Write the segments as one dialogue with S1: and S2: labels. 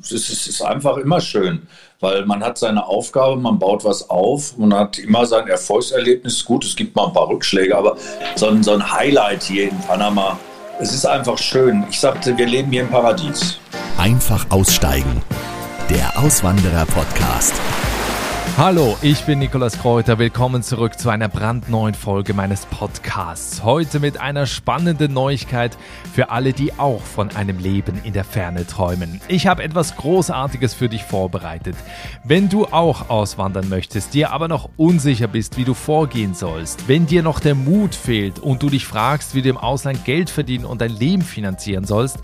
S1: es ist, einfach immer schön, weil man hat seine Aufgabe, man baut was auf, man hat immer sein Erfolgserlebnis. Gut, es gibt mal ein paar Rückschläge, aber so ein, so ein Highlight hier in Panama, es ist einfach schön. Ich sagte, wir leben hier im Paradies.
S2: Einfach aussteigen. Der Auswanderer-Podcast.
S3: Hallo, ich bin Nikolas Kräuter. Willkommen zurück zu einer brandneuen Folge meines Podcasts. Heute mit einer spannenden Neuigkeit für alle, die auch von einem Leben in der Ferne träumen. Ich habe etwas Großartiges für dich vorbereitet. Wenn du auch auswandern möchtest, dir aber noch unsicher bist, wie du vorgehen sollst, wenn dir noch der Mut fehlt und du dich fragst, wie du im Ausland Geld verdienen und dein Leben finanzieren sollst,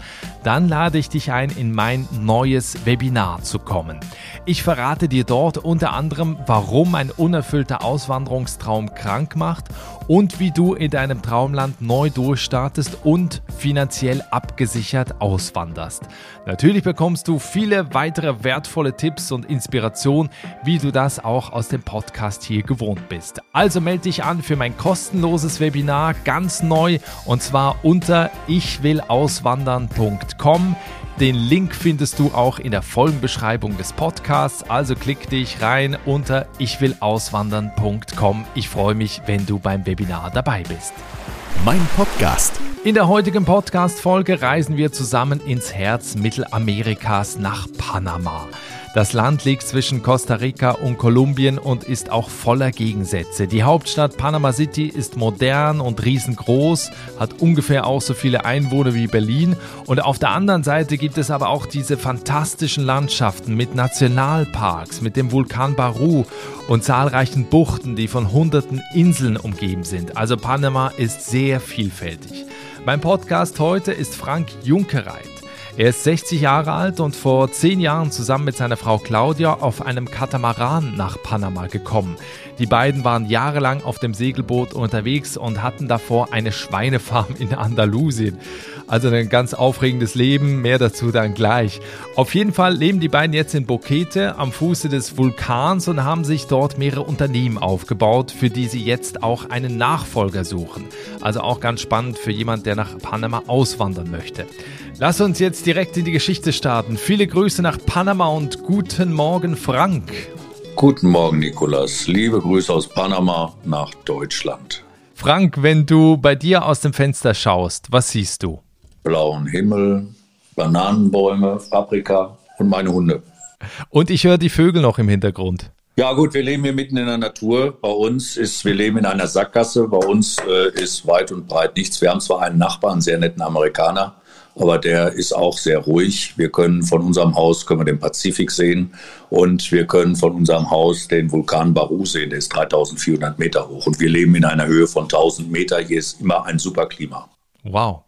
S3: dann lade ich dich ein, in mein neues Webinar zu kommen. Ich verrate dir dort unter anderem, anderem, warum ein unerfüllter Auswanderungstraum krank macht und wie du in deinem Traumland neu durchstartest und finanziell abgesichert auswanderst. Natürlich bekommst du viele weitere wertvolle Tipps und Inspiration, wie du das auch aus dem Podcast hier gewohnt bist. Also melde dich an für mein kostenloses Webinar ganz neu und zwar unter ichwillauswandern.com. Den Link findest du auch in der Folgenbeschreibung des Podcasts, also klick dich rein unter ichwillauswandern.com. Ich freue mich, wenn du beim Webinar dabei bist.
S2: Mein Podcast.
S3: In der heutigen Podcast-Folge reisen wir zusammen ins Herz Mittelamerikas nach Panama. Das Land liegt zwischen Costa Rica und Kolumbien und ist auch voller Gegensätze. Die Hauptstadt Panama City ist modern und riesengroß, hat ungefähr auch so viele Einwohner wie Berlin. Und auf der anderen Seite gibt es aber auch diese fantastischen Landschaften mit Nationalparks, mit dem Vulkan Baru und zahlreichen Buchten, die von hunderten Inseln umgeben sind. Also Panama ist sehr vielfältig. Mein Podcast heute ist Frank Junkereit. Er ist 60 Jahre alt und vor 10 Jahren zusammen mit seiner Frau Claudia auf einem Katamaran nach Panama gekommen. Die beiden waren jahrelang auf dem Segelboot unterwegs und hatten davor eine Schweinefarm in Andalusien. Also ein ganz aufregendes Leben, mehr dazu dann gleich. Auf jeden Fall leben die beiden jetzt in Bokete am Fuße des Vulkans und haben sich dort mehrere Unternehmen aufgebaut, für die sie jetzt auch einen Nachfolger suchen. Also auch ganz spannend für jemand, der nach Panama auswandern möchte. Lass uns jetzt direkt in die Geschichte starten. Viele Grüße nach Panama und guten Morgen, Frank.
S1: Guten Morgen, Nikolas. Liebe Grüße aus Panama nach Deutschland.
S3: Frank, wenn du bei dir aus dem Fenster schaust, was siehst du?
S1: Blauen Himmel, Bananenbäume, Paprika und meine Hunde.
S3: Und ich höre die Vögel noch im Hintergrund.
S1: Ja gut, wir leben hier mitten in der Natur. Bei uns ist, wir leben in einer Sackgasse. Bei uns äh, ist weit und breit nichts. Wir haben zwar einen Nachbarn, einen sehr netten Amerikaner, aber der ist auch sehr ruhig. Wir können von unserem Haus können wir den Pazifik sehen und wir können von unserem Haus den Vulkan Baru sehen. Der ist 3400 Meter hoch und wir leben in einer Höhe von 1000 Meter. Hier ist immer ein super Klima.
S3: Wow.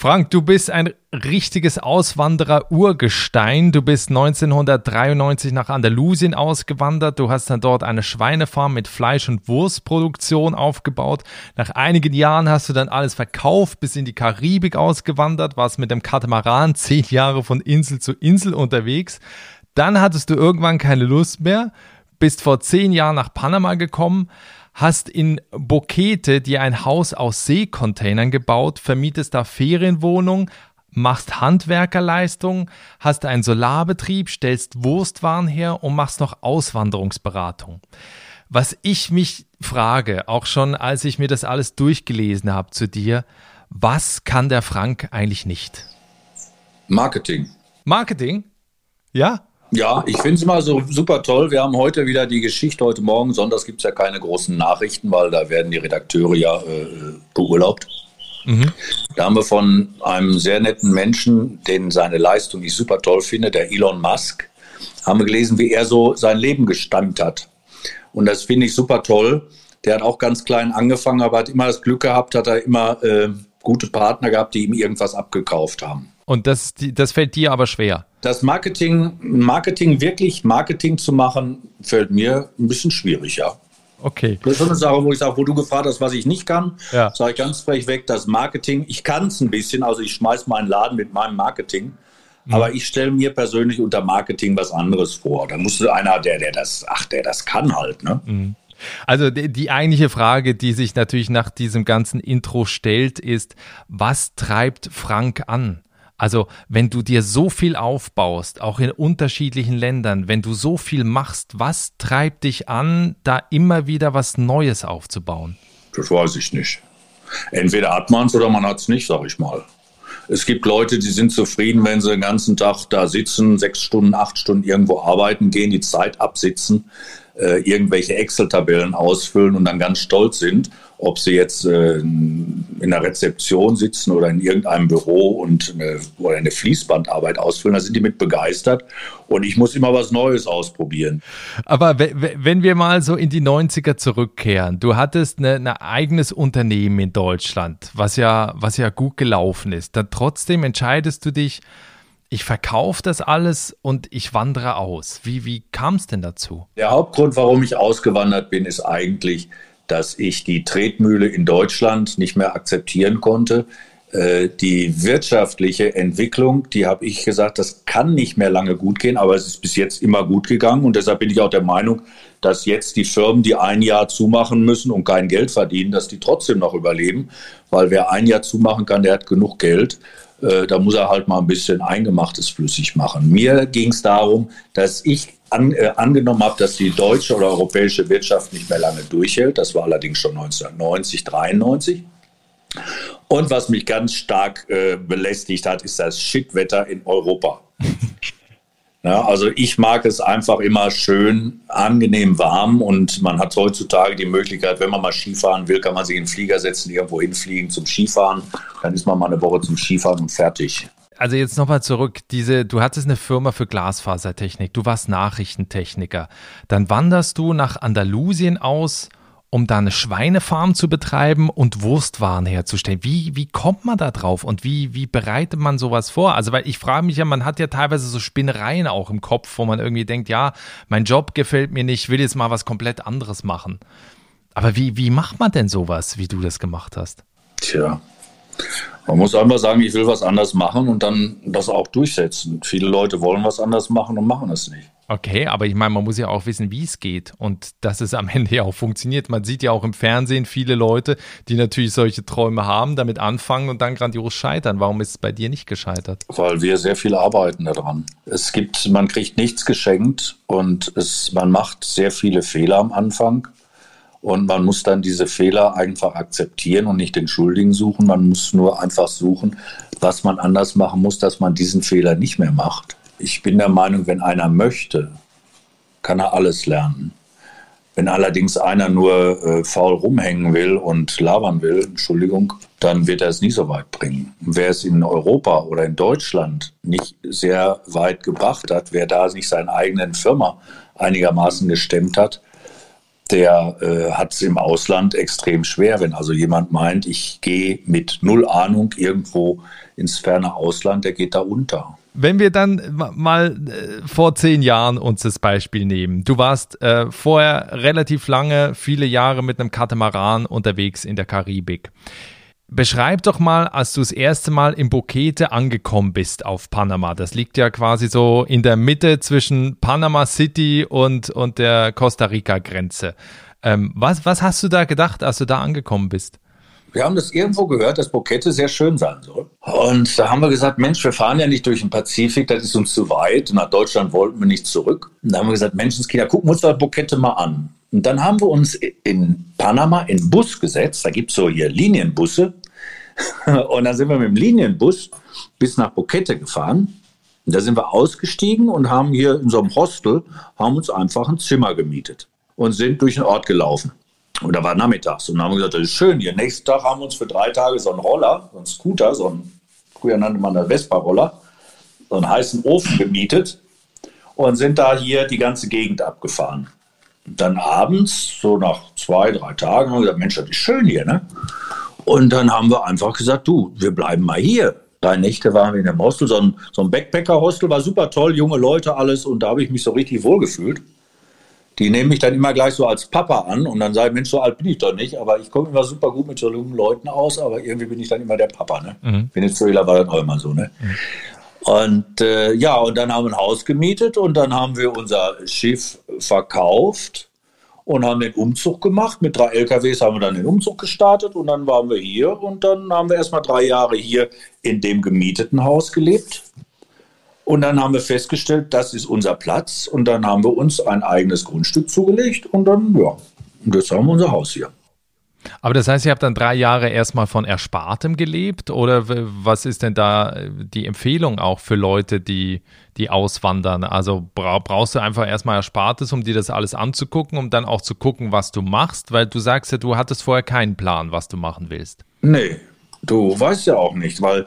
S3: Frank, du bist ein richtiges Auswanderer-Urgestein. Du bist 1993 nach Andalusien ausgewandert. Du hast dann dort eine Schweinefarm mit Fleisch- und Wurstproduktion aufgebaut. Nach einigen Jahren hast du dann alles verkauft, bist in die Karibik ausgewandert, warst mit dem Katamaran zehn Jahre von Insel zu Insel unterwegs. Dann hattest du irgendwann keine Lust mehr, bist vor zehn Jahren nach Panama gekommen hast in Bokete dir ein Haus aus Seekontainern gebaut, vermietest da Ferienwohnungen, machst Handwerkerleistungen, hast einen Solarbetrieb, stellst Wurstwaren her und machst noch Auswanderungsberatung. Was ich mich frage, auch schon als ich mir das alles durchgelesen habe zu dir, was kann der Frank eigentlich nicht?
S1: Marketing.
S3: Marketing? Ja?
S1: Ja, ich finde es immer so super toll. Wir haben heute wieder die Geschichte, heute Morgen, sonntags gibt es ja keine großen Nachrichten, weil da werden die Redakteure ja äh, beurlaubt. Mhm. Da haben wir von einem sehr netten Menschen, den seine Leistung ich super toll finde, der Elon Musk, haben wir gelesen, wie er so sein Leben gestammt hat. Und das finde ich super toll. Der hat auch ganz klein angefangen, aber hat immer das Glück gehabt, hat er immer äh, gute Partner gehabt, die ihm irgendwas abgekauft haben.
S3: Und das, das fällt dir aber schwer.
S1: Das Marketing, Marketing wirklich Marketing zu machen, fällt mir ein bisschen schwierig, ja.
S3: Okay.
S1: Das ist eine Sache, wo ich sage, wo du gefragt hast, was ich nicht kann, ja. sage ich ganz frech weg, das Marketing, ich kann es ein bisschen, also ich schmeiß meinen Laden mit meinem Marketing, mhm. aber ich stelle mir persönlich unter Marketing was anderes vor. Da musste einer, der, der das, ach, der das kann halt, ne? Mhm.
S3: Also die, die, eigentliche Frage, die sich natürlich nach diesem ganzen Intro stellt, ist, was treibt Frank an? Also wenn du dir so viel aufbaust, auch in unterschiedlichen Ländern, wenn du so viel machst, was treibt dich an, da immer wieder was Neues aufzubauen?
S1: Das weiß ich nicht. Entweder hat man es oder man hat es nicht, sag ich mal. Es gibt Leute, die sind zufrieden, wenn sie den ganzen Tag da sitzen, sechs Stunden, acht Stunden irgendwo arbeiten gehen, die Zeit absitzen, äh, irgendwelche Excel-Tabellen ausfüllen und dann ganz stolz sind ob sie jetzt äh, in der Rezeption sitzen oder in irgendeinem Büro und eine, oder eine Fließbandarbeit ausfüllen, da sind die mit begeistert. Und ich muss immer was Neues ausprobieren.
S3: Aber wenn wir mal so in die 90er zurückkehren, du hattest ein eigenes Unternehmen in Deutschland, was ja, was ja gut gelaufen ist. Dann trotzdem entscheidest du dich, ich verkaufe das alles und ich wandere aus. Wie, wie kam es denn dazu?
S1: Der Hauptgrund, warum ich ausgewandert bin, ist eigentlich, dass ich die Tretmühle in Deutschland nicht mehr akzeptieren konnte. Äh, die wirtschaftliche Entwicklung, die habe ich gesagt, das kann nicht mehr lange gut gehen, aber es ist bis jetzt immer gut gegangen und deshalb bin ich auch der Meinung, dass jetzt die Firmen, die ein Jahr zumachen müssen und kein Geld verdienen, dass die trotzdem noch überleben, weil wer ein Jahr zumachen kann, der hat genug Geld. Äh, da muss er halt mal ein bisschen Eingemachtes flüssig machen. Mir ging es darum, dass ich an, äh, angenommen habe, dass die deutsche oder europäische Wirtschaft nicht mehr lange durchhält. Das war allerdings schon 1990, 93. Und was mich ganz stark äh, belästigt hat, ist das Shitwetter in Europa. Ja, also ich mag es einfach immer schön, angenehm warm und man hat heutzutage die Möglichkeit, wenn man mal Skifahren will, kann man sich in den Flieger setzen, irgendwo hinfliegen zum Skifahren. Dann ist man mal eine Woche zum Skifahren und fertig
S3: also jetzt nochmal zurück, diese, du hattest eine Firma für Glasfasertechnik, du warst Nachrichtentechniker. Dann wanderst du nach Andalusien aus, um da eine Schweinefarm zu betreiben und Wurstwaren herzustellen. Wie, wie kommt man da drauf und wie, wie bereitet man sowas vor? Also, weil ich frage mich ja, man hat ja teilweise so Spinnereien auch im Kopf, wo man irgendwie denkt, ja, mein Job gefällt mir nicht, will jetzt mal was komplett anderes machen. Aber wie, wie macht man denn sowas, wie du das gemacht hast?
S1: Tja, man muss einfach sagen, ich will was anders machen und dann das auch durchsetzen. Viele Leute wollen was anders machen und machen es nicht.
S3: Okay, aber ich meine, man muss ja auch wissen, wie es geht und dass es am Ende ja auch funktioniert. Man sieht ja auch im Fernsehen viele Leute, die natürlich solche Träume haben, damit anfangen und dann grandios scheitern. Warum ist es bei dir nicht gescheitert?
S1: Weil wir sehr viel arbeiten daran. Es gibt, man kriegt nichts geschenkt und es, man macht sehr viele Fehler am Anfang. Und man muss dann diese Fehler einfach akzeptieren und nicht den Schuldigen suchen. Man muss nur einfach suchen, was man anders machen muss, dass man diesen Fehler nicht mehr macht. Ich bin der Meinung, wenn einer möchte, kann er alles lernen. Wenn allerdings einer nur äh, faul rumhängen will und labern will, Entschuldigung, dann wird er es nie so weit bringen. Wer es in Europa oder in Deutschland nicht sehr weit gebracht hat, wer da nicht seine eigenen Firma einigermaßen gestemmt hat, der äh, hat es im Ausland extrem schwer. Wenn also jemand meint, ich gehe mit null Ahnung irgendwo ins ferne Ausland, der geht da unter.
S3: Wenn wir dann mal äh, vor zehn Jahren uns das Beispiel nehmen. Du warst äh, vorher relativ lange, viele Jahre mit einem Katamaran unterwegs in der Karibik. Beschreib doch mal, als du das erste Mal in Bokete angekommen bist auf Panama. Das liegt ja quasi so in der Mitte zwischen Panama City und, und der Costa Rica-Grenze. Ähm, was, was hast du da gedacht, als du da angekommen bist?
S1: Wir haben das irgendwo gehört, dass Bokete sehr schön sein soll. Und da haben wir gesagt, Mensch, wir fahren ja nicht durch den Pazifik, das ist uns zu weit. Nach Deutschland wollten wir nicht zurück. Und da haben wir gesagt, Menschenskinder, gucken wir uns das Bokete mal an. Und dann haben wir uns in Panama in Bus gesetzt. Da gibt es so hier Linienbusse. Und dann sind wir mit dem Linienbus bis nach Bukette gefahren. Und da sind wir ausgestiegen und haben hier in so einem Hostel, haben uns einfach ein Zimmer gemietet und sind durch den Ort gelaufen. Und da war nachmittags und haben gesagt, das ist schön. Hier nächsten Tag haben wir uns für drei Tage so einen Roller, so einen Scooter, so einen, früher nannte man das Vespa-Roller, so einen heißen Ofen gemietet und sind da hier die ganze Gegend abgefahren. Und dann abends, so nach zwei, drei Tagen, haben wir gesagt, Mensch, das ist schön hier, ne? Und dann haben wir einfach gesagt, du, wir bleiben mal hier. Drei Nächte waren wir in einem Hostel, so ein, so ein Backpacker-Hostel, war super toll, junge Leute, alles. Und da habe ich mich so richtig wohl gefühlt. Die nehmen mich dann immer gleich so als Papa an und dann sage ich, Mensch, so alt bin ich doch nicht, aber ich komme immer super gut mit so jungen Leuten aus, aber irgendwie bin ich dann immer der Papa. Ne? Mhm. Venezuela war dann auch immer so. Ne? Mhm. Und äh, ja, und dann haben wir ein Haus gemietet und dann haben wir unser Schiff verkauft und haben den Umzug gemacht. Mit drei LKWs haben wir dann den Umzug gestartet und dann waren wir hier und dann haben wir erstmal drei Jahre hier in dem gemieteten Haus gelebt. Und dann haben wir festgestellt, das ist unser Platz und dann haben wir uns ein eigenes Grundstück zugelegt und dann, ja, und jetzt haben wir unser Haus hier.
S3: Aber das heißt, ihr habt dann drei Jahre erstmal von Erspartem gelebt oder was ist denn da äh, die Empfehlung auch für Leute, die, die auswandern? Also brauchst du einfach erstmal Erspartes, um dir das alles anzugucken, um dann auch zu gucken, was du machst? Weil du sagst ja, du hattest vorher keinen Plan, was du machen willst.
S1: Nee, du weißt ja auch nicht, weil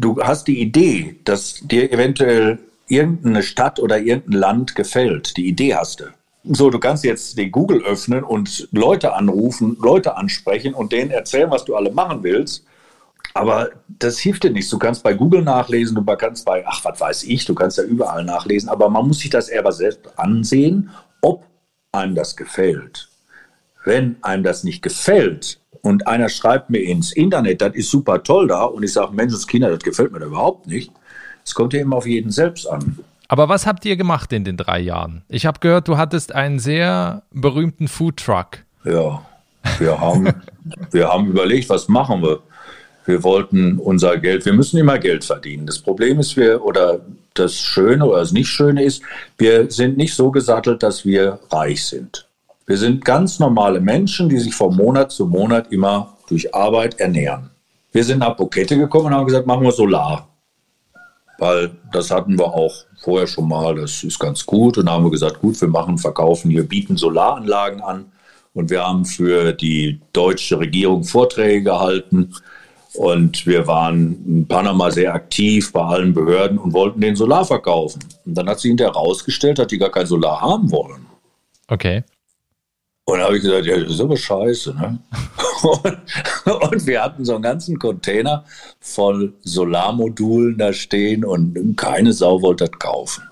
S1: du hast die Idee, dass dir eventuell irgendeine Stadt oder irgendein Land gefällt. Die Idee hast du. So, du kannst jetzt den Google öffnen und Leute anrufen, Leute ansprechen und denen erzählen, was du alle machen willst. Aber das hilft dir nichts. Du kannst bei Google nachlesen, du kannst bei, ach, was weiß ich, du kannst ja überall nachlesen. Aber man muss sich das eher selbst ansehen, ob einem das gefällt. Wenn einem das nicht gefällt und einer schreibt mir ins Internet, das ist super toll da und ich sage, Menschenskinder, das gefällt mir da überhaupt nicht. Es kommt ja immer auf jeden selbst an.
S3: Aber was habt ihr gemacht in den drei Jahren? Ich habe gehört, du hattest einen sehr berühmten Foodtruck.
S1: Ja, wir haben, wir haben überlegt, was machen wir? Wir wollten unser Geld, wir müssen immer Geld verdienen. Das Problem ist, wir, oder das Schöne oder das Nicht-Schöne ist, wir sind nicht so gesattelt, dass wir reich sind. Wir sind ganz normale Menschen, die sich von Monat zu Monat immer durch Arbeit ernähren. Wir sind nach Bukette gekommen und haben gesagt, machen wir Solar. Weil das hatten wir auch vorher schon mal, das ist ganz gut. Und dann haben wir gesagt, gut, wir machen, verkaufen, wir bieten Solaranlagen an. Und wir haben für die deutsche Regierung Vorträge gehalten. Und wir waren in Panama sehr aktiv bei allen Behörden und wollten den Solar verkaufen. Und dann hat sich hinterher herausgestellt, dass die gar kein Solar haben wollen.
S3: Okay.
S1: Und da habe ich gesagt, ja, das ist aber scheiße. Ne? und, und, wir hatten so einen ganzen Container voll Solarmodulen da stehen und keine Sau wollte das kaufen.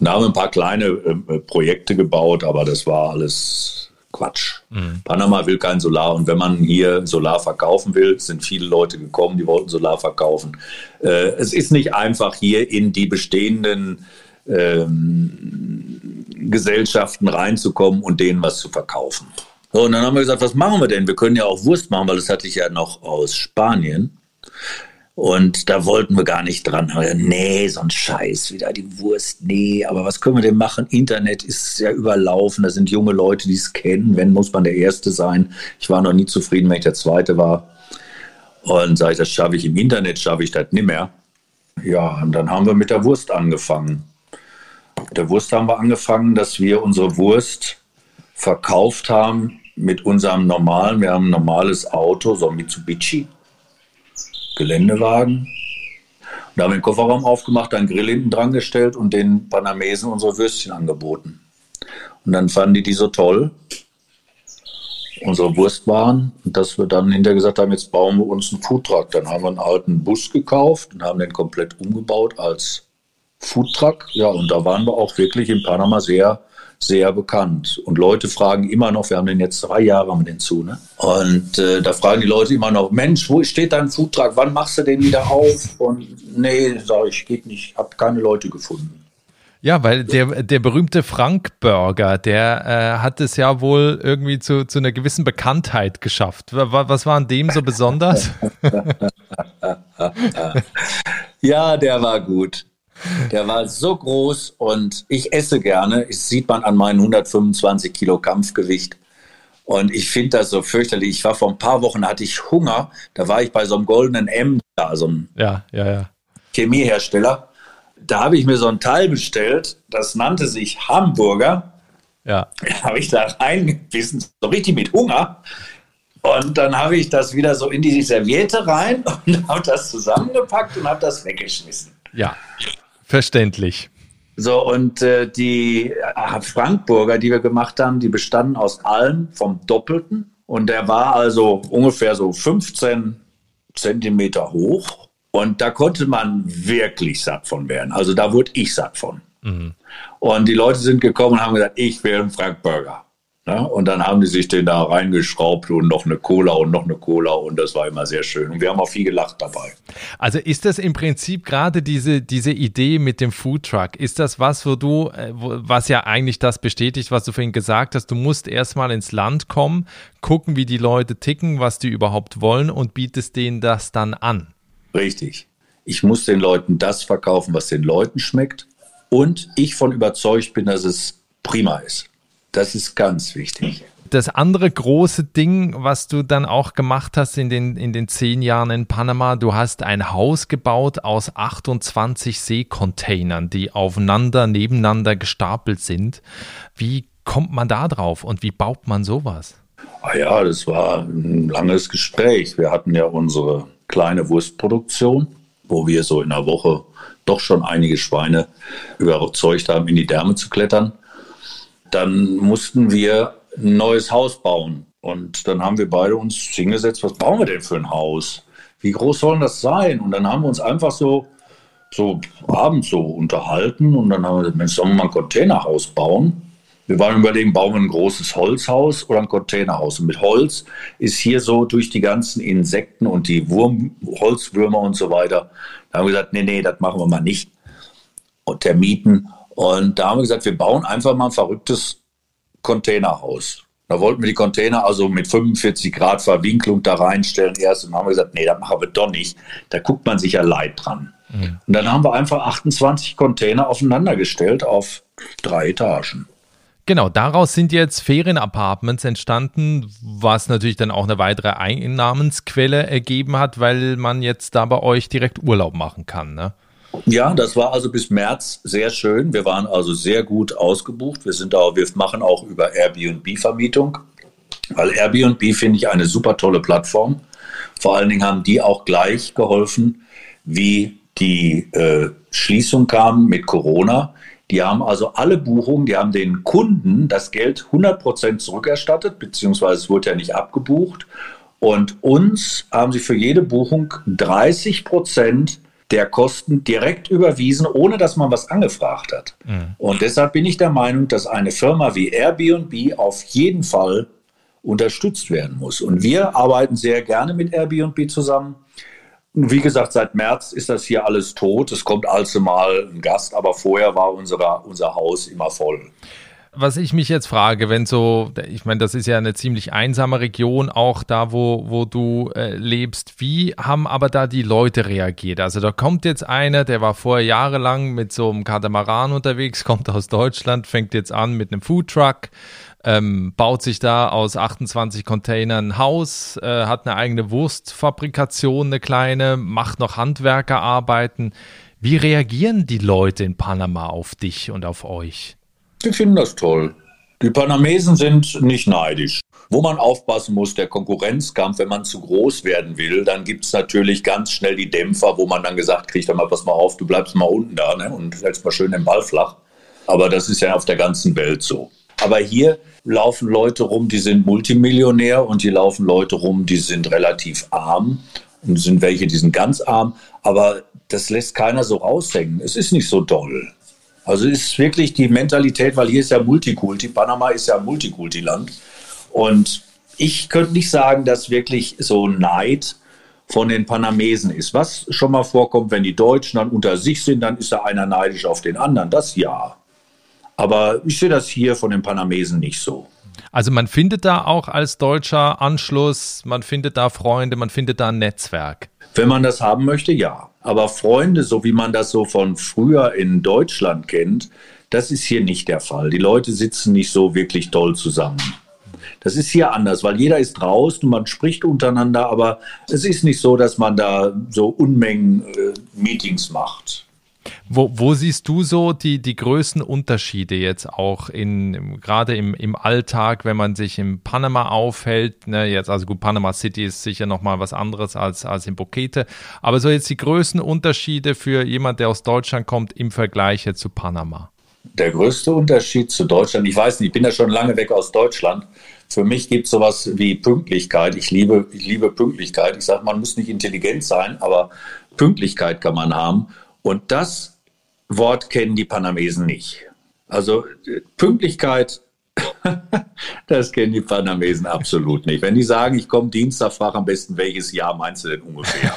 S1: Und da haben wir ein paar kleine äh, Projekte gebaut, aber das war alles Quatsch. Mhm. Panama will kein Solar und wenn man hier Solar verkaufen will, sind viele Leute gekommen, die wollten Solar verkaufen. Äh, es ist nicht einfach hier in die bestehenden ähm, Gesellschaften reinzukommen und denen was zu verkaufen. So, und dann haben wir gesagt, was machen wir denn? Wir können ja auch Wurst machen, weil das hatte ich ja noch aus Spanien. Und da wollten wir gar nicht dran. Nee, so ein Scheiß, wieder die Wurst. Nee, aber was können wir denn machen? Internet ist ja überlaufen. Da sind junge Leute, die es kennen. Wenn, muss man der Erste sein. Ich war noch nie zufrieden, wenn ich der Zweite war. Und sage ich, das schaffe ich im Internet, schaffe ich das nicht mehr. Ja, und dann haben wir mit der Wurst angefangen. Mit der Wurst haben wir angefangen, dass wir unsere Wurst verkauft haben mit unserem normalen, wir haben ein normales Auto, so ein Mitsubishi, Geländewagen. Und da haben wir den Kofferraum aufgemacht, einen Grill hinten dran gestellt und den Panamesen unsere Würstchen angeboten. Und dann fanden die die so toll, unsere Wurstwaren, dass wir dann hinterher gesagt haben, jetzt bauen wir uns einen Foodtruck. Dann haben wir einen alten Bus gekauft und haben den komplett umgebaut als Foodtruck. Ja, und da waren wir auch wirklich in Panama sehr, sehr bekannt. Und Leute fragen immer noch, wir haben den jetzt drei Jahre haben den zu, ne? Und äh, da fragen die Leute immer noch, Mensch, wo steht dein Foodtruck? Wann machst du den wieder auf? Und nee, sage ich, geht nicht, habe keine Leute gefunden.
S3: Ja, weil der, der berühmte Frank Burger, der äh, hat es ja wohl irgendwie zu, zu einer gewissen Bekanntheit geschafft. Was war an dem so besonders?
S1: ja, der war gut. Der war so groß und ich esse gerne. Das sieht man an meinen 125 Kilo Kampfgewicht. Und ich finde das so fürchterlich. Ich war vor ein paar Wochen, hatte ich Hunger. Da war ich bei so einem goldenen M, also einem
S3: ja, ja, ja.
S1: Chemiehersteller. Da habe ich mir so ein Teil bestellt. Das nannte sich Hamburger.
S3: Ja.
S1: Da habe ich da reingebissen, so richtig mit Hunger. Und dann habe ich das wieder so in die Serviette rein und habe das zusammengepackt und habe das weggeschmissen.
S3: Ja. Verständlich.
S1: So, und äh, die äh, Frankburger, die wir gemacht haben, die bestanden aus allem vom Doppelten. Und der war also ungefähr so 15 Zentimeter hoch. Und da konnte man wirklich satt von werden. Also da wurde ich satt von. Mhm. Und die Leute sind gekommen und haben gesagt, ich will einen Frankburger. Ne? Und dann haben die sich den da reingeschraubt und noch eine Cola und noch eine Cola und das war immer sehr schön. Und wir haben auch viel gelacht dabei.
S3: Also ist das im Prinzip gerade diese, diese Idee mit dem Foodtruck, ist das was, wo du, äh, was ja eigentlich das bestätigt, was du vorhin gesagt hast, du musst erstmal ins Land kommen, gucken, wie die Leute ticken, was die überhaupt wollen und bietest denen das dann an.
S1: Richtig. Ich muss den Leuten das verkaufen, was den Leuten schmeckt und ich von überzeugt bin, dass es prima ist. Das ist ganz wichtig.
S3: Das andere große Ding, was du dann auch gemacht hast in den, in den zehn Jahren in Panama, du hast ein Haus gebaut aus 28 Seekontainern, die aufeinander, nebeneinander gestapelt sind. Wie kommt man da drauf und wie baut man sowas?
S1: Ah ja, das war ein langes Gespräch. Wir hatten ja unsere kleine Wurstproduktion, wo wir so in einer Woche doch schon einige Schweine überzeugt haben, in die Därme zu klettern dann mussten wir ein neues Haus bauen. Und dann haben wir beide uns hingesetzt, was bauen wir denn für ein Haus? Wie groß soll das sein? Und dann haben wir uns einfach so, so abends so unterhalten und dann haben wir gesagt, Mensch, sollen wir mal ein Containerhaus bauen? Wir waren überlegen, bauen wir ein großes Holzhaus oder ein Containerhaus. Und mit Holz ist hier so durch die ganzen Insekten und die Wurm, Holzwürmer und so weiter. Da haben wir gesagt, nee, nee, das machen wir mal nicht. Und Termiten. Und da haben wir gesagt, wir bauen einfach mal ein verrücktes Containerhaus. Da wollten wir die Container also mit 45 Grad Verwinklung da reinstellen erst und haben wir gesagt, nee, das machen wir doch nicht. Da guckt man sich ja leid dran. Mhm. Und dann haben wir einfach 28 Container aufeinandergestellt auf drei Etagen.
S3: Genau, daraus sind jetzt Ferienapartments entstanden, was natürlich dann auch eine weitere Einnahmensquelle ergeben hat, weil man jetzt da bei euch direkt Urlaub machen kann. Ne?
S1: Ja, das war also bis März sehr schön. Wir waren also sehr gut ausgebucht. Wir sind auch, wir machen auch über Airbnb-Vermietung, weil Airbnb finde ich eine super tolle Plattform. Vor allen Dingen haben die auch gleich geholfen, wie die äh, Schließung kam mit Corona. Die haben also alle Buchungen, die haben den Kunden das Geld 100% zurückerstattet, beziehungsweise es wurde ja nicht abgebucht. Und uns haben sie für jede Buchung 30 Prozent der Kosten direkt überwiesen, ohne dass man was angefragt hat. Mhm. Und deshalb bin ich der Meinung, dass eine Firma wie Airbnb auf jeden Fall unterstützt werden muss. Und wir arbeiten sehr gerne mit Airbnb zusammen. Wie gesagt, seit März ist das hier alles tot. Es kommt also mal ein Gast, aber vorher war unsere, unser Haus immer voll
S3: was ich mich jetzt frage, wenn so, ich meine, das ist ja eine ziemlich einsame Region, auch da, wo, wo du äh, lebst. Wie haben aber da die Leute reagiert? Also da kommt jetzt einer, der war vorher jahrelang mit so einem Katamaran unterwegs, kommt aus Deutschland, fängt jetzt an mit einem Foodtruck, ähm, baut sich da aus 28 Containern ein Haus, äh, hat eine eigene Wurstfabrikation, eine kleine, macht noch Handwerkerarbeiten. Wie reagieren die Leute in Panama auf dich und auf euch?
S1: Die finden das toll. Die Panamesen sind nicht neidisch. Wo man aufpassen muss, der Konkurrenzkampf, wenn man zu groß werden will, dann gibt es natürlich ganz schnell die Dämpfer, wo man dann gesagt kriegt, dann mal, pass mal auf, du bleibst mal unten da ne, und hältst mal schön den Ball flach. Aber das ist ja auf der ganzen Welt so. Aber hier laufen Leute rum, die sind Multimillionär und hier laufen Leute rum, die sind relativ arm und sind welche, die sind ganz arm. Aber das lässt keiner so raushängen. Es ist nicht so doll. Also ist wirklich die Mentalität, weil hier ist ja Multikulti, Panama ist ja Multikulti-Land. Und ich könnte nicht sagen, dass wirklich so Neid von den Panamesen ist. Was schon mal vorkommt, wenn die Deutschen dann unter sich sind, dann ist da einer neidisch auf den anderen. Das ja. Aber ich sehe das hier von den Panamesen nicht so.
S3: Also man findet da auch als Deutscher Anschluss, man findet da Freunde, man findet da ein Netzwerk.
S1: Wenn man das haben möchte, ja. Aber Freunde, so wie man das so von früher in Deutschland kennt, das ist hier nicht der Fall. Die Leute sitzen nicht so wirklich toll zusammen. Das ist hier anders, weil jeder ist draußen und man spricht untereinander, aber es ist nicht so, dass man da so Unmengen äh, Meetings macht.
S3: Wo, wo siehst du so die, die größten Unterschiede jetzt auch in, gerade im, im Alltag, wenn man sich in Panama aufhält? Ne, jetzt, also gut, Panama City ist sicher nochmal was anderes als, als in Bokete. Aber so jetzt die größten Unterschiede für jemand, der aus Deutschland kommt, im Vergleich jetzt zu Panama?
S1: Der größte Unterschied zu Deutschland, ich weiß nicht, ich bin ja schon lange weg aus Deutschland. Für mich gibt es sowas wie Pünktlichkeit. Ich liebe, ich liebe Pünktlichkeit. Ich sage, man muss nicht intelligent sein, aber Pünktlichkeit kann man haben. Und das Wort kennen die Panamesen nicht. Also Pünktlichkeit Das kennen die Panamesen absolut nicht. Wenn die sagen, ich komme Dienstag, frag am besten, welches Jahr meinst du denn ungefähr?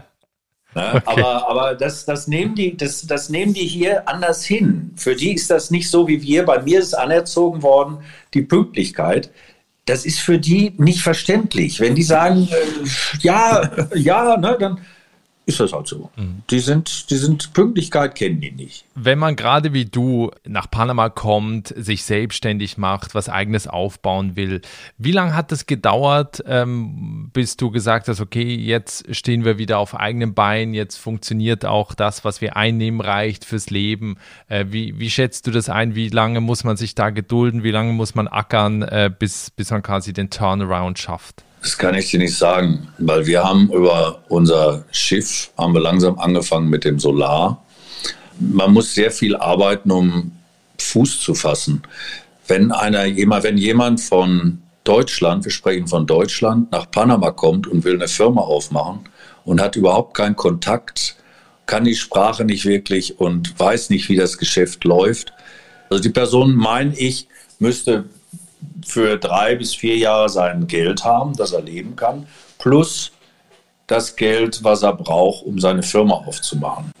S1: Ne? Okay. Aber, aber das, das, nehmen die, das, das nehmen die hier anders hin. Für die ist das nicht so wie wir. Bei mir ist anerzogen worden, die Pünktlichkeit. Das ist für die nicht verständlich. Wenn die sagen, äh, ja, ja, ne, dann ist das halt so. Mhm. Die sind, die sind Pünktlichkeit kennen die nicht.
S3: Wenn man gerade wie du nach Panama kommt, sich selbstständig macht, was eigenes aufbauen will, wie lange hat es gedauert, ähm, bis du gesagt hast, okay, jetzt stehen wir wieder auf eigenem Bein, jetzt funktioniert auch das, was wir einnehmen, reicht fürs Leben. Äh, wie, wie schätzt du das ein? Wie lange muss man sich da gedulden? Wie lange muss man ackern, äh, bis, bis man quasi den Turnaround schafft?
S1: Das kann ich dir nicht sagen, weil wir haben über unser Schiff, haben wir langsam angefangen mit dem Solar. Man muss sehr viel arbeiten, um Fuß zu fassen. Wenn einer, wenn jemand von Deutschland, wir sprechen von Deutschland, nach Panama kommt und will eine Firma aufmachen und hat überhaupt keinen Kontakt, kann die Sprache nicht wirklich und weiß nicht, wie das Geschäft läuft. Also die Person, meine ich, müsste für drei bis vier Jahre sein Geld haben, das er leben kann, plus das Geld, was er braucht, um seine Firma aufzumachen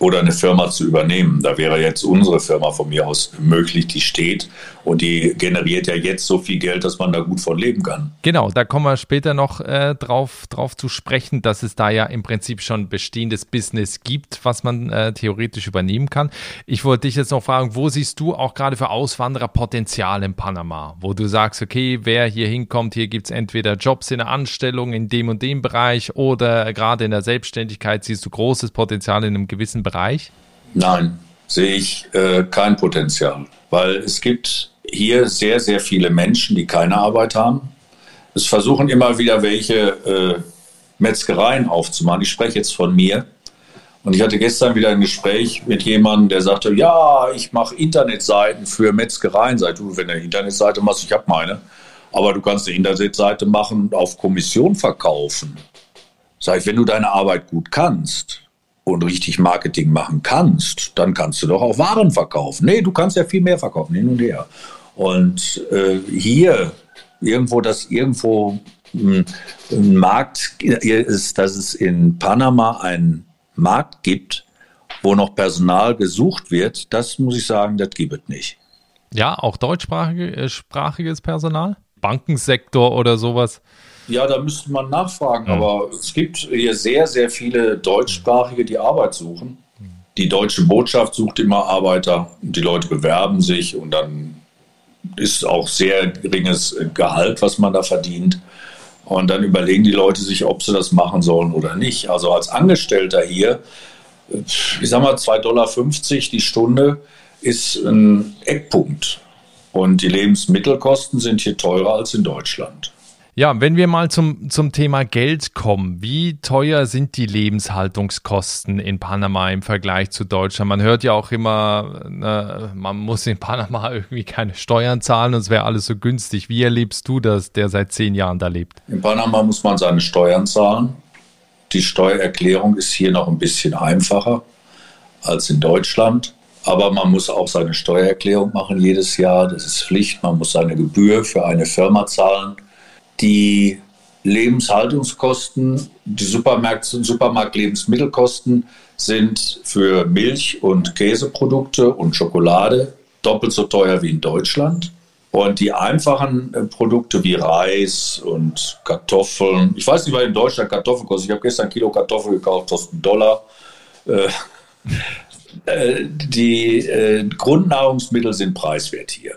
S1: oder eine Firma zu übernehmen. Da wäre jetzt unsere Firma von mir aus möglich, die steht und die generiert ja jetzt so viel Geld, dass man da gut von leben kann.
S3: Genau, da kommen wir später noch äh, drauf, drauf zu sprechen, dass es da ja im Prinzip schon bestehendes Business gibt, was man äh, theoretisch übernehmen kann. Ich wollte dich jetzt noch fragen, wo siehst du auch gerade für Auswanderer Potenzial in Panama, wo du sagst, okay, wer hier hinkommt, hier gibt es entweder Jobs in der Anstellung in dem und dem Bereich oder gerade in der Selbstständigkeit siehst du großes Potenzial in einem gewissen Bereich?
S1: Nein, sehe ich äh, kein Potenzial, weil es gibt hier sehr, sehr viele Menschen, die keine Arbeit haben. Es versuchen immer wieder welche äh, Metzgereien aufzumachen. Ich spreche jetzt von mir. Und ich hatte gestern wieder ein Gespräch mit jemandem, der sagte, ja, ich mache Internetseiten für Metzgereien. Sag du, wenn du eine Internetseite machst, ich habe meine, aber du kannst eine Internetseite machen und auf Kommission verkaufen. Sag ich, wenn du deine Arbeit gut kannst, und richtig Marketing machen kannst, dann kannst du doch auch Waren verkaufen. Nee, du kannst ja viel mehr verkaufen, hin und her. Und äh, hier irgendwo, dass irgendwo hm, ein Markt ist, dass es in Panama einen Markt gibt, wo noch Personal gesucht wird, das muss ich sagen, das gibt es nicht.
S3: Ja, auch deutschsprachiges äh, Personal? Bankensektor oder sowas?
S1: Ja, da müsste man nachfragen. Ja. Aber es gibt hier sehr, sehr viele Deutschsprachige, die Arbeit suchen. Die deutsche Botschaft sucht immer Arbeiter. Die Leute bewerben sich und dann ist auch sehr geringes Gehalt, was man da verdient. Und dann überlegen die Leute sich, ob sie das machen sollen oder nicht. Also als Angestellter hier, ich sag mal 2,50 Dollar die Stunde ist ein Eckpunkt. Und die Lebensmittelkosten sind hier teurer als in Deutschland.
S3: Ja, wenn wir mal zum, zum Thema Geld kommen, wie teuer sind die Lebenshaltungskosten in Panama im Vergleich zu Deutschland? Man hört ja auch immer, ne, man muss in Panama irgendwie keine Steuern zahlen und es wäre alles so günstig. Wie erlebst du das, der seit zehn Jahren da lebt?
S1: In Panama muss man seine Steuern zahlen. Die Steuererklärung ist hier noch ein bisschen einfacher als in Deutschland. Aber man muss auch seine Steuererklärung machen jedes Jahr. Das ist Pflicht. Man muss seine Gebühr für eine Firma zahlen die Lebenshaltungskosten, die Supermarkt, Supermarkt-Lebensmittelkosten sind für Milch- und Käseprodukte und Schokolade doppelt so teuer wie in Deutschland. Und die einfachen äh, Produkte wie Reis und Kartoffeln, ich weiß nicht, was in Deutschland Kartoffeln kostet. Ich habe gestern ein Kilo Kartoffeln gekauft, kostet einen Dollar. Äh, äh, die äh, Grundnahrungsmittel sind preiswert hier.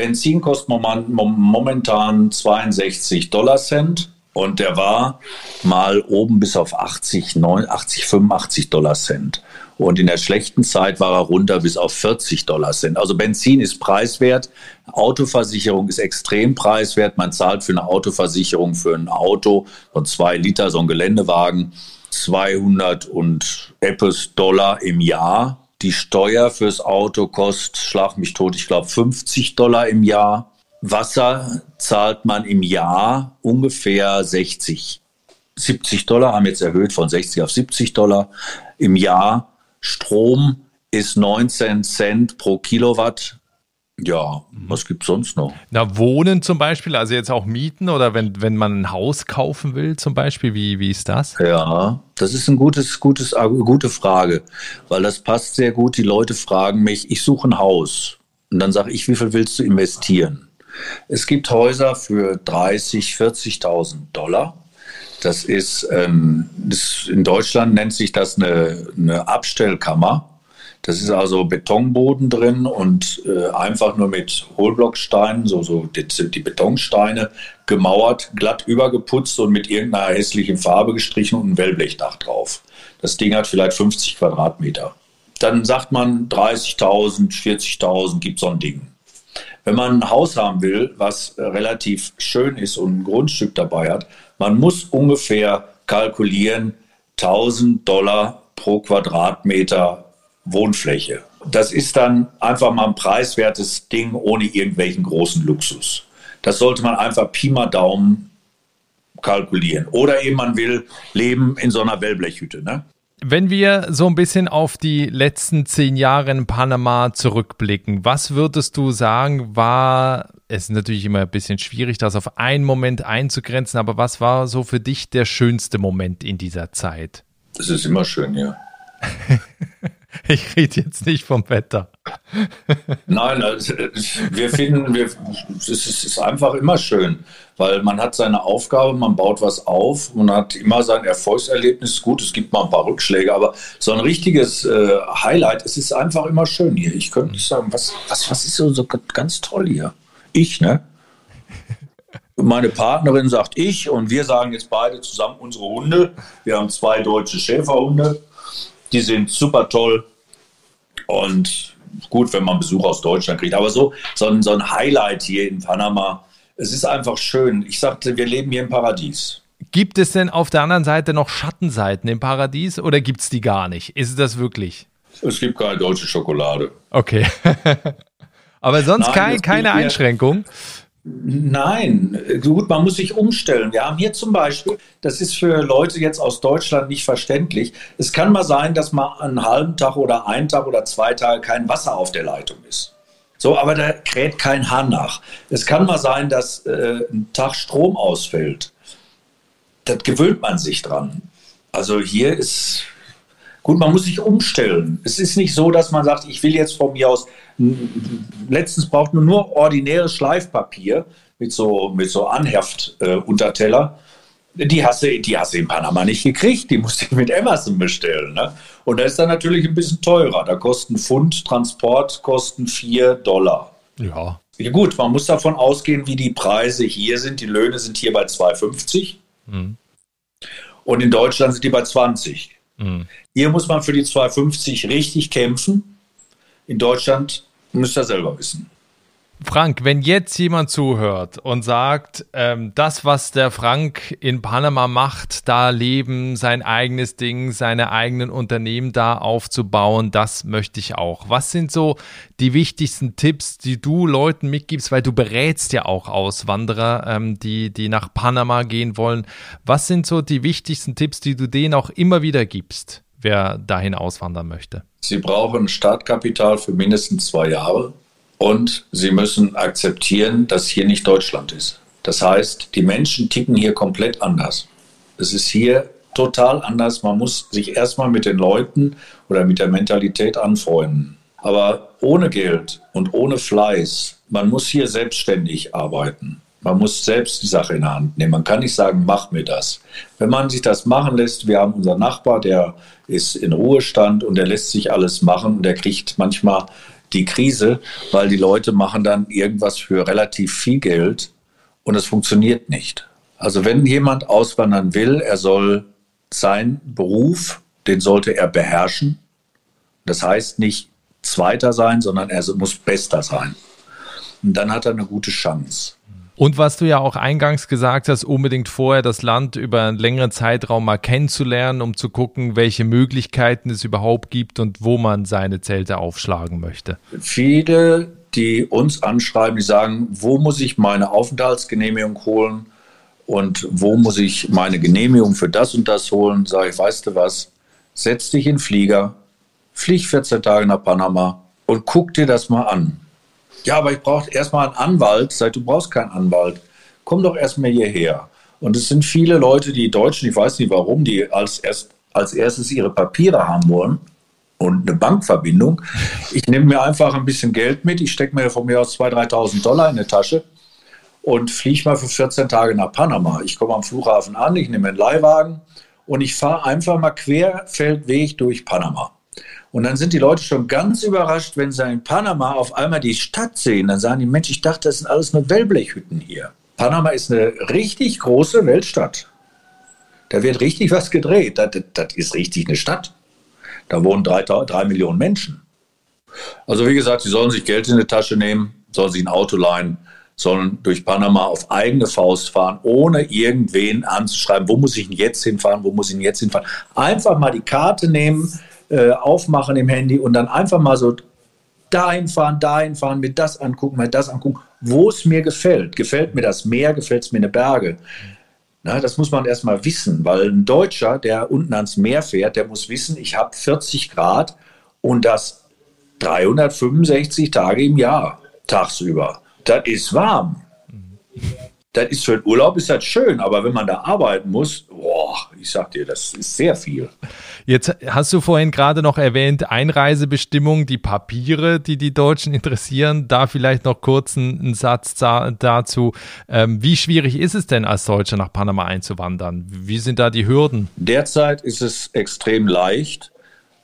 S1: Benzin kostet momentan 62 Dollar Cent und der war mal oben bis auf 80, 80, 85 Dollar Cent. Und in der schlechten Zeit war er runter bis auf 40 Dollar Cent. Also Benzin ist preiswert, Autoversicherung ist extrem preiswert. Man zahlt für eine Autoversicherung für ein Auto von zwei Liter, so ein Geländewagen, 200 und etwas Dollar im Jahr. Die Steuer fürs Auto kostet, schlag mich tot, ich glaube 50 Dollar im Jahr. Wasser zahlt man im Jahr ungefähr 60. 70 Dollar, haben jetzt erhöht von 60 auf 70 Dollar im Jahr. Strom ist 19 Cent pro Kilowatt Ja, was gibt es sonst noch?
S3: Na, Wohnen zum Beispiel, also jetzt auch Mieten oder wenn, wenn man ein Haus kaufen will zum Beispiel, wie, wie ist das?
S1: Ja, das ist ein gutes, gutes, gute Frage, weil das passt sehr gut. Die Leute fragen mich, ich suche ein Haus. Und dann sage ich, wie viel willst du investieren? Es gibt Häuser für 30, 40.000 Dollar. Das ist, ähm, das, in Deutschland nennt sich das eine, eine Abstellkammer. Das ist also Betonboden drin und äh, einfach nur mit Hohlblocksteinen, so, so die, die Betonsteine, gemauert, glatt übergeputzt und mit irgendeiner hässlichen Farbe gestrichen und ein Wellblechdach drauf. Das Ding hat vielleicht 50 Quadratmeter. Dann sagt man 30.000, 40.000 gibt so ein Ding. Wenn man ein Haus haben will, was relativ schön ist und ein Grundstück dabei hat, man muss ungefähr kalkulieren 1000 Dollar pro Quadratmeter Wohnfläche. Das ist dann einfach mal ein preiswertes Ding ohne irgendwelchen großen Luxus. Das sollte man einfach Pi mal Daumen kalkulieren. Oder eben man will leben in so einer Wellblechhütte. Ne?
S3: Wenn wir so ein bisschen auf die letzten zehn Jahre in Panama zurückblicken, was würdest du sagen, war, es ist natürlich immer ein bisschen schwierig, das auf einen Moment einzugrenzen, aber was war so für dich der schönste Moment in dieser Zeit?
S1: Das ist immer schön, ja.
S3: Ich rede jetzt nicht vom Wetter.
S1: Nein, also, wir finden, wir, es ist einfach immer schön, weil man hat seine Aufgabe, man baut was auf, man hat immer sein Erfolgserlebnis. Gut, es gibt mal ein paar Rückschläge, aber so ein richtiges äh, Highlight, es ist einfach immer schön hier. Ich könnte nicht sagen, was, was, was ist so, so ganz toll hier? Ich, ne? Meine Partnerin sagt ich und wir sagen jetzt beide zusammen unsere Hunde. Wir haben zwei deutsche Schäferhunde die sind super toll und gut, wenn man Besuch aus Deutschland kriegt. Aber so, so, ein, so ein Highlight hier in Panama, es ist einfach schön. Ich sagte, wir leben hier im Paradies.
S3: Gibt es denn auf der anderen Seite noch Schattenseiten im Paradies oder gibt es die gar nicht? Ist das wirklich?
S1: Es gibt keine deutsche Schokolade.
S3: Okay. Aber sonst Nein, kein, keine Einschränkung.
S1: Nein, gut, man muss sich umstellen. Wir haben hier zum Beispiel, das ist für Leute jetzt aus Deutschland nicht verständlich. Es kann mal sein, dass mal einen halben Tag oder einen Tag oder zwei Tage kein Wasser auf der Leitung ist. So, aber da kräht kein Hahn nach. Es kann mal sein, dass äh, ein Tag Strom ausfällt. Das gewöhnt man sich dran. Also hier ist Gut, man muss sich umstellen. Es ist nicht so, dass man sagt, ich will jetzt von mir aus, letztens braucht man nur ordinäres Schleifpapier mit so, mit so Anheft-Unterteller. Äh, die hast, du, die hast du in Panama nicht gekriegt, die musste ich mit Amazon bestellen. Ne? Und da ist dann natürlich ein bisschen teurer. Da kosten Pfund Transport kosten 4 Dollar.
S3: Ja.
S1: ja. Gut, man muss davon ausgehen, wie die Preise hier sind. Die Löhne sind hier bei 2,50 mhm. und in Deutschland sind die bei 20. Mhm. Hier muss man für die 250 richtig kämpfen. In Deutschland müsst ihr selber wissen.
S3: Frank, wenn jetzt jemand zuhört und sagt, ähm, das, was der Frank in Panama macht, da leben, sein eigenes Ding, seine eigenen Unternehmen da aufzubauen, das möchte ich auch. Was sind so die wichtigsten Tipps, die du Leuten mitgibst, weil du berätst ja auch Auswanderer, ähm, die, die nach Panama gehen wollen. Was sind so die wichtigsten Tipps, die du denen auch immer wieder gibst, wer dahin auswandern möchte?
S1: Sie brauchen Startkapital für mindestens zwei Jahre und sie müssen akzeptieren, dass hier nicht Deutschland ist. Das heißt, die Menschen ticken hier komplett anders. Es ist hier total anders. Man muss sich erstmal mit den Leuten oder mit der Mentalität anfreunden. Aber ohne Geld und ohne Fleiß, man muss hier selbstständig arbeiten. Man muss selbst die Sache in der Hand nehmen. Man kann nicht sagen, mach mir das. Wenn man sich das machen lässt, wir haben unseren Nachbar, der ist in Ruhestand und der lässt sich alles machen und der kriegt manchmal die Krise, weil die Leute machen dann irgendwas für relativ viel Geld und es funktioniert nicht. Also wenn jemand auswandern will, er soll seinen Beruf, den sollte er beherrschen. Das heißt nicht Zweiter sein, sondern er muss Bester sein. Und dann hat er eine gute Chance.
S3: Und was du ja auch eingangs gesagt hast, unbedingt vorher das Land über einen längeren Zeitraum mal kennenzulernen, um zu gucken, welche Möglichkeiten es überhaupt gibt und wo man seine Zelte aufschlagen möchte.
S1: Viele, die uns anschreiben, die sagen, wo muss ich meine Aufenthaltsgenehmigung holen und wo muss ich meine Genehmigung für das und das holen, sage ich, weißt du was, setz dich in Flieger, flieg 14 Tage nach Panama und guck dir das mal an. Ja, aber ich brauche erstmal einen Anwalt. Sag, du brauchst keinen Anwalt. Komm doch erstmal hierher. Und es sind viele Leute, die Deutschen, ich weiß nicht warum, die als, erst, als erstes ihre Papiere haben wollen und eine Bankverbindung. Ich nehme mir einfach ein bisschen Geld mit. Ich stecke mir von mir aus 2.000, 3.000 Dollar in eine Tasche und fliege mal für 14 Tage nach Panama. Ich komme am Flughafen an, ich nehme einen Leihwagen und ich fahre einfach mal querfeldweg durch Panama. Und dann sind die Leute schon ganz überrascht, wenn sie in Panama auf einmal die Stadt sehen. Dann sagen die, Mensch, ich dachte, das sind alles nur Wellblechhütten hier. Panama ist eine richtig große Weltstadt. Da wird richtig was gedreht. Das, das ist richtig eine Stadt. Da wohnen drei, drei Millionen Menschen. Also wie gesagt, sie sollen sich Geld in die Tasche nehmen, sollen sich ein Auto leihen, sollen durch Panama auf eigene Faust fahren, ohne irgendwen anzuschreiben, wo muss ich denn jetzt hinfahren, wo muss ich denn jetzt hinfahren. Einfach mal die Karte nehmen, äh, aufmachen im Handy und dann einfach mal so dahin fahren, dahin fahren, mir das angucken, mir das angucken, wo es mir gefällt. Gefällt mir das Meer, gefällt es mir eine Berge? Na, das muss man erstmal wissen, weil ein Deutscher, der unten ans Meer fährt, der muss wissen, ich habe 40 Grad und das 365 Tage im Jahr tagsüber das ist warm. Das ist für den Urlaub ist das schön, aber wenn man da arbeiten muss, boah, ich sag dir, das ist sehr viel.
S3: Jetzt hast du vorhin gerade noch erwähnt, Einreisebestimmungen, die Papiere, die die Deutschen interessieren. Da vielleicht noch kurz einen Satz dazu. Ähm, wie schwierig ist es denn als Deutscher nach Panama einzuwandern? Wie sind da die Hürden?
S1: Derzeit ist es extrem leicht.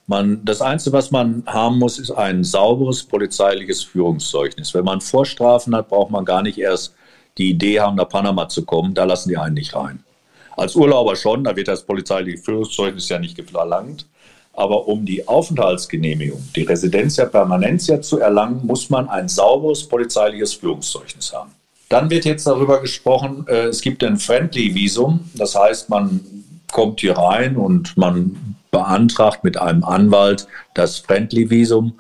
S1: Man, das Einzige, was man haben muss, ist ein sauberes polizeiliches Führungszeugnis. Wenn man Vorstrafen hat, braucht man gar nicht erst die Idee haben, nach Panama zu kommen. Da lassen die einen nicht rein. Als Urlauber schon, da wird das polizeiliche Führungszeugnis ja nicht verlangt. Aber um die Aufenthaltsgenehmigung, die Residencia Permanencia zu erlangen, muss man ein sauberes polizeiliches Führungszeugnis haben. Dann wird jetzt darüber gesprochen, äh, es gibt ein Friendly-Visum. Das heißt, man kommt hier rein und man beantragt mit einem Anwalt das Friendly-Visum.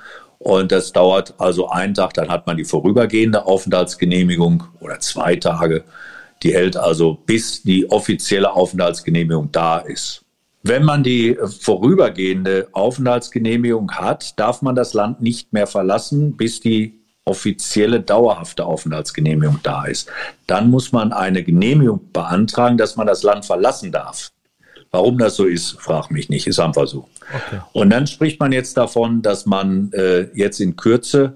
S1: Und das dauert also einen Tag, dann hat man die vorübergehende Aufenthaltsgenehmigung oder zwei Tage. Die hält also bis die offizielle Aufenthaltsgenehmigung da ist. Wenn man die vorübergehende Aufenthaltsgenehmigung hat, darf man das Land nicht mehr verlassen, bis die offizielle dauerhafte Aufenthaltsgenehmigung da ist. Dann muss man eine Genehmigung beantragen, dass man das Land verlassen darf. Warum das so ist, frag mich nicht, ist einfach so. Okay. Und dann spricht man jetzt davon, dass man äh, jetzt in Kürze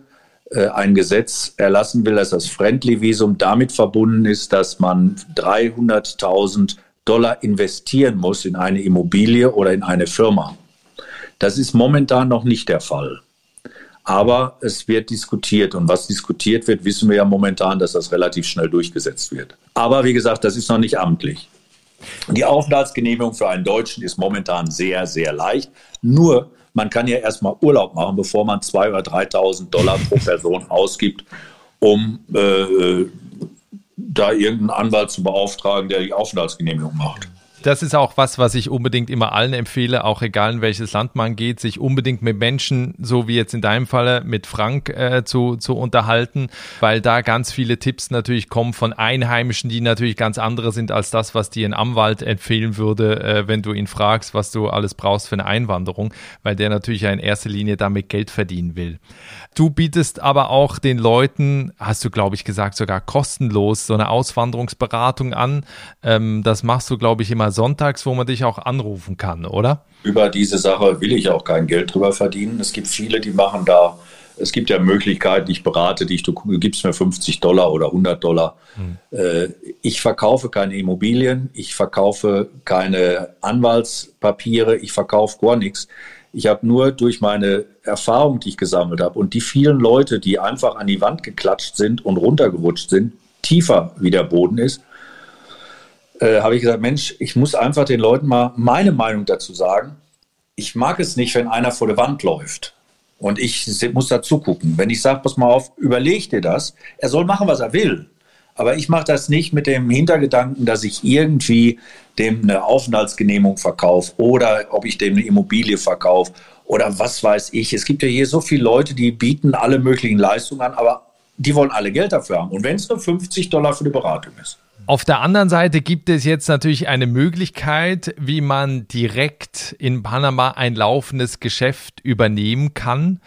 S1: äh, ein Gesetz erlassen will, dass das Friendly-Visum damit verbunden ist, dass man 300.000 Dollar investieren muss in eine Immobilie oder in eine Firma. Das ist momentan noch nicht der Fall. Aber es wird diskutiert und was diskutiert wird, wissen wir ja momentan, dass das relativ schnell durchgesetzt wird. Aber wie gesagt, das ist noch nicht amtlich. Die Aufenthaltsgenehmigung für einen Deutschen ist momentan sehr, sehr leicht. Nur, man kann ja erstmal Urlaub machen, bevor man 2.000 oder 3.000 Dollar pro Person ausgibt, um äh, da irgendeinen Anwalt zu beauftragen, der die Aufenthaltsgenehmigung macht
S3: das ist auch was, was ich unbedingt immer allen empfehle, auch egal in welches Land man geht, sich unbedingt mit Menschen, so wie jetzt in deinem Falle mit Frank, äh, zu, zu unterhalten, weil da ganz viele Tipps natürlich kommen von Einheimischen, die natürlich ganz andere sind als das, was dir ein Anwalt empfehlen würde, äh, wenn du ihn fragst, was du alles brauchst für eine Einwanderung, weil der natürlich ja in erster Linie damit Geld verdienen will. Du bietest aber auch den Leuten, hast du glaube ich gesagt, sogar kostenlos so eine Auswanderungsberatung an. Ähm, das machst du glaube ich immer sonntags, wo man dich auch anrufen kann, oder?
S1: Über diese Sache will ich auch kein Geld drüber verdienen. Es gibt viele, die machen da, es gibt ja Möglichkeiten, ich berate dich, du gibst mir 50 Dollar oder 100 Dollar. Hm. Ich verkaufe keine Immobilien, ich verkaufe keine Anwaltspapiere, ich verkaufe gar nichts. Ich habe nur durch meine Erfahrung, die ich gesammelt habe und die vielen Leute, die einfach an die Wand geklatscht sind und runtergerutscht sind, tiefer wie der Boden ist, äh, habe ich gesagt, Mensch, ich muss einfach den Leuten mal meine Meinung dazu sagen. Ich mag es nicht, wenn einer vor der Wand läuft. Und ich muss da zugucken. Wenn ich sage, pass mal auf, überleg dir das. Er soll machen, was er will. Aber ich mache das nicht mit dem Hintergedanken, dass ich irgendwie dem eine Aufenthaltsgenehmigung verkaufe oder ob ich dem eine Immobilie verkaufe oder was weiß ich. Es gibt ja hier so viele Leute, die bieten alle möglichen Leistungen an, aber die wollen alle Geld dafür haben. Und wenn es nur 50 Dollar für die Beratung ist.
S3: Auf der anderen Seite gibt es jetzt natürlich eine Möglichkeit, wie man direkt in Panama ein laufendes Geschäft übernehmen kann.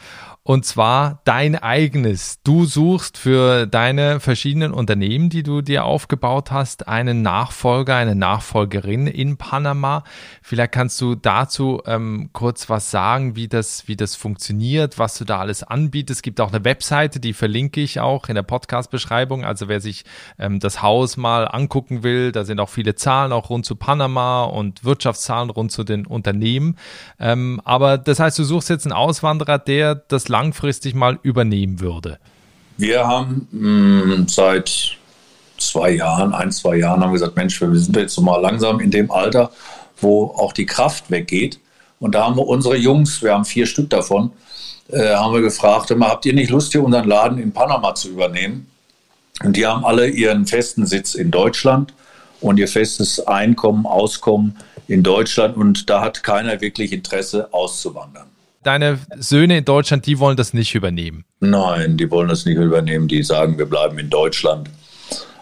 S3: Und zwar dein eigenes. Du suchst für deine verschiedenen Unternehmen, die du dir aufgebaut hast, einen Nachfolger, eine Nachfolgerin in Panama. Vielleicht kannst du dazu ähm, kurz was sagen, wie das, wie das funktioniert, was du da alles anbietest. Es gibt auch eine Webseite, die verlinke ich auch in der Podcast-Beschreibung. Also wer sich ähm, das Haus mal angucken will, da sind auch viele Zahlen auch rund zu Panama und Wirtschaftszahlen rund zu den Unternehmen. Ähm, aber das heißt, du suchst jetzt einen Auswanderer, der das langfristig mal übernehmen würde?
S1: Wir haben mh, hm, seit zwei Jahren, ein, zwei Jahren haben gesagt, Mensch, wir sind jetzt so mal langsam in dem Alter, wo auch die Kraft weggeht. Und da haben wir unsere Jungs, wir haben vier Stück davon, äh, haben wir gefragt, immer, habt ihr nicht Lust, hier unseren Laden in Panama zu übernehmen? Und die haben alle ihren festen Sitz in Deutschland und ihr festes Einkommen, Auskommen in Deutschland. Und da hat keiner wirklich Interesse auszuwandern
S3: deine Söhne in Deutschland, die wollen das nicht übernehmen.
S1: Nein, die wollen das nicht übernehmen. Die sagen, wir bleiben in Deutschland.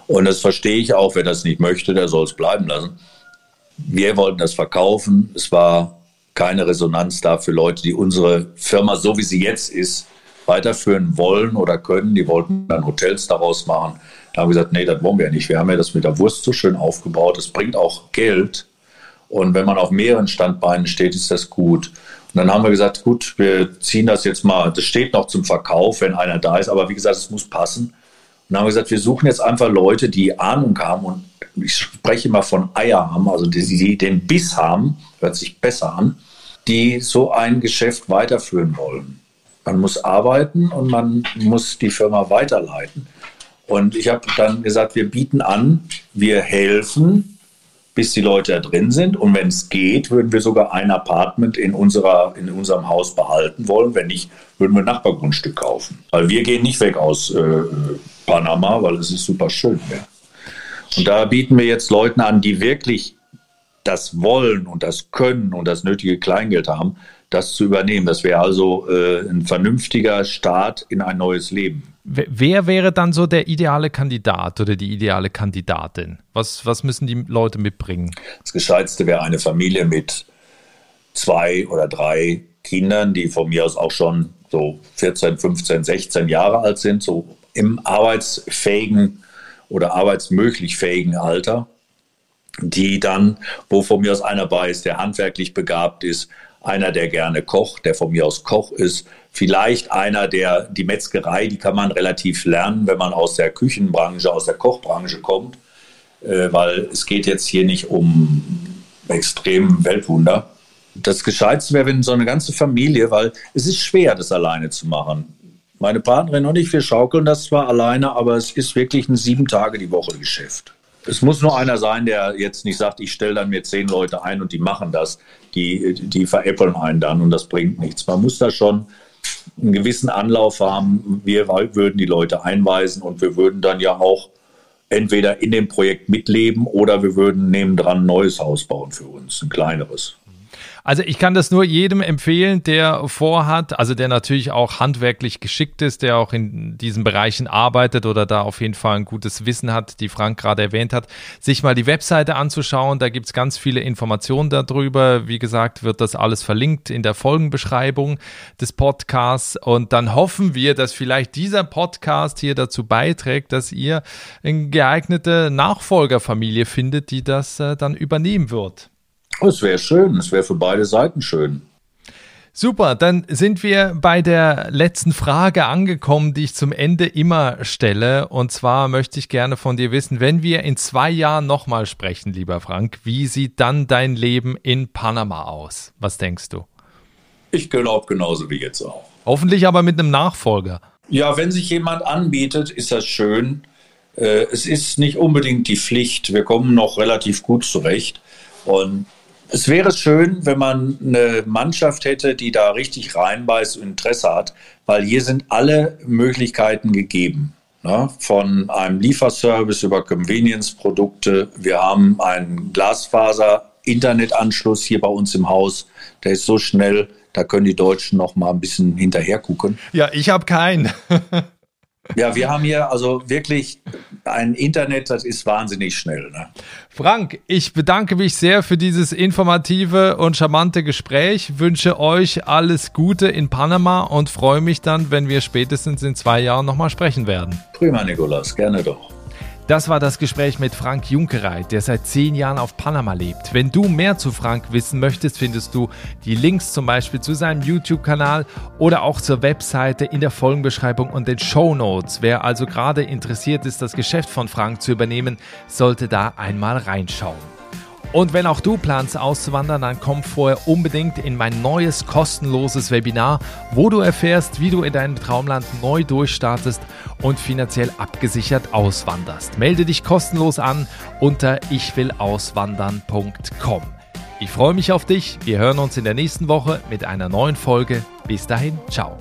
S1: Und das verstehe ich auch. Wer das nicht möchte, der soll es bleiben lassen. Wir wollten das verkaufen. Es war keine Resonanz da für Leute, die unsere Firma, so wie sie jetzt ist, weiterführen wollen oder können. Die wollten dann Hotels daraus machen. Da haben wir gesagt, nee, das wollen wir ja nicht. Wir haben ja das mit der Wurst so schön aufgebaut. Es bringt auch Geld. Und wenn man auf mehreren Standbeinen steht, ist das gut. Und dann haben wir gesagt, gut, wir ziehen das jetzt mal, das steht noch zum Verkauf, wenn einer da ist, aber wie gesagt, es muss passen. Und dann haben wir gesagt, wir suchen jetzt einfach Leute, die Ahnung haben und ich spreche immer von Eier haben, also die, die den Biss haben, hört sich besser an, die so ein Geschäft weiterführen wollen. Man muss arbeiten und man muss die Firma weiterleiten. Und ich habe dann gesagt, wir bieten an, wir helfen bis die Leute da drin sind. Und wenn es geht, würden wir sogar ein Apartment in, unserer, in unserem Haus behalten wollen. Wenn nicht, würden wir ein Nachbargrundstück kaufen. Weil wir gehen nicht weg aus äh, Panama, weil es ist super schön. Ja. Und da bieten wir jetzt Leuten an, die wirklich das wollen und das können und das nötige Kleingeld haben, das zu übernehmen. Das wäre also äh, ein vernünftiger Start in ein neues Leben.
S3: Wer wäre dann so der ideale Kandidat oder die ideale Kandidatin? Was, was müssen die Leute mitbringen?
S1: Das Gescheitste wäre eine Familie mit zwei oder drei Kindern, die von mir aus auch schon so 14, 15, 16 Jahre alt sind, so im arbeitsfähigen oder arbeitsmöglich fähigen Alter, die dann, wo von mir aus einer bei ist, der handwerklich begabt ist, einer, der gerne kocht, der von mir aus Koch ist, vielleicht einer, der die Metzgerei, die kann man relativ lernen, wenn man aus der Küchenbranche, aus der Kochbranche kommt, äh, weil es geht jetzt hier nicht um extrem Weltwunder. Das Gescheitste wäre, wenn so eine ganze Familie, weil es ist schwer, das alleine zu machen. Meine Partnerin und ich, wir schaukeln das zwar alleine, aber es ist wirklich ein sieben Tage die Woche Geschäft. Es muss nur einer sein, der jetzt nicht sagt, ich stelle dann mir zehn Leute ein und die machen das. Die, die veräppeln einen dann und das bringt nichts. Man muss da schon einen gewissen Anlauf haben. Wir würden die Leute einweisen und wir würden dann ja auch entweder in dem Projekt mitleben oder wir würden nebendran ein neues Haus bauen für uns, ein kleineres.
S3: Also ich kann das nur jedem empfehlen, der vorhat, also der natürlich auch handwerklich geschickt ist, der auch in diesen Bereichen arbeitet oder da auf jeden Fall ein gutes Wissen hat, die Frank gerade erwähnt hat, sich mal die Webseite anzuschauen. Da gibt es ganz viele Informationen darüber. Wie gesagt, wird das alles verlinkt in der Folgenbeschreibung des Podcasts. Und dann hoffen wir, dass vielleicht dieser Podcast hier dazu beiträgt, dass ihr eine geeignete Nachfolgerfamilie findet, die das äh, dann übernehmen wird.
S1: Es wäre schön, es wäre für beide Seiten schön.
S3: Super, dann sind wir bei der letzten Frage angekommen, die ich zum Ende immer stelle. Und zwar möchte ich gerne von dir wissen, wenn wir in zwei Jahren nochmal sprechen, lieber Frank, wie sieht dann dein Leben in Panama aus? Was denkst du?
S1: Ich glaube genauso wie jetzt auch.
S3: Hoffentlich aber mit einem Nachfolger.
S1: Ja, wenn sich jemand anbietet, ist das schön. Äh, es ist nicht unbedingt die Pflicht. Wir kommen noch relativ gut zurecht. Und es wäre schön, wenn man eine Mannschaft hätte, die da richtig reinbeißt und Interesse hat, weil hier sind alle Möglichkeiten gegeben. Ne? Von einem Lieferservice über Convenience-Produkte. Wir haben einen Glasfaser-Internetanschluss hier bei uns im Haus. Der ist so schnell, da können die Deutschen noch mal ein bisschen hinterher gucken.
S3: Ja, ich habe keinen.
S1: Ja, wir haben hier also wirklich ein Internet, das ist wahnsinnig schnell. Ne?
S3: Frank, ich bedanke mich sehr für dieses informative und charmante Gespräch, wünsche euch alles Gute in Panama und freue mich dann, wenn wir spätestens in zwei Jahren nochmal sprechen werden.
S1: Prima, Nikolas, gerne doch.
S3: Das war das Gespräch mit Frank Junkereit, der seit zehn Jahren auf Panama lebt. Wenn du mehr zu Frank wissen möchtest, findest du die Links zum Beispiel zu seinem YouTube-Kanal oder auch zur Webseite in der Folgenbeschreibung und den Show Notes. Wer also gerade interessiert ist, das Geschäft von Frank zu übernehmen, sollte da einmal reinschauen. Und wenn auch du planst auszuwandern, dann komm vorher unbedingt in mein neues kostenloses Webinar, wo du erfährst, wie du in deinem Traumland neu durchstartest und finanziell abgesichert auswanderst. Melde dich kostenlos an unter ichwillauswandern.com. Ich freue mich auf dich. Wir hören uns in der nächsten Woche mit einer neuen Folge. Bis dahin, ciao.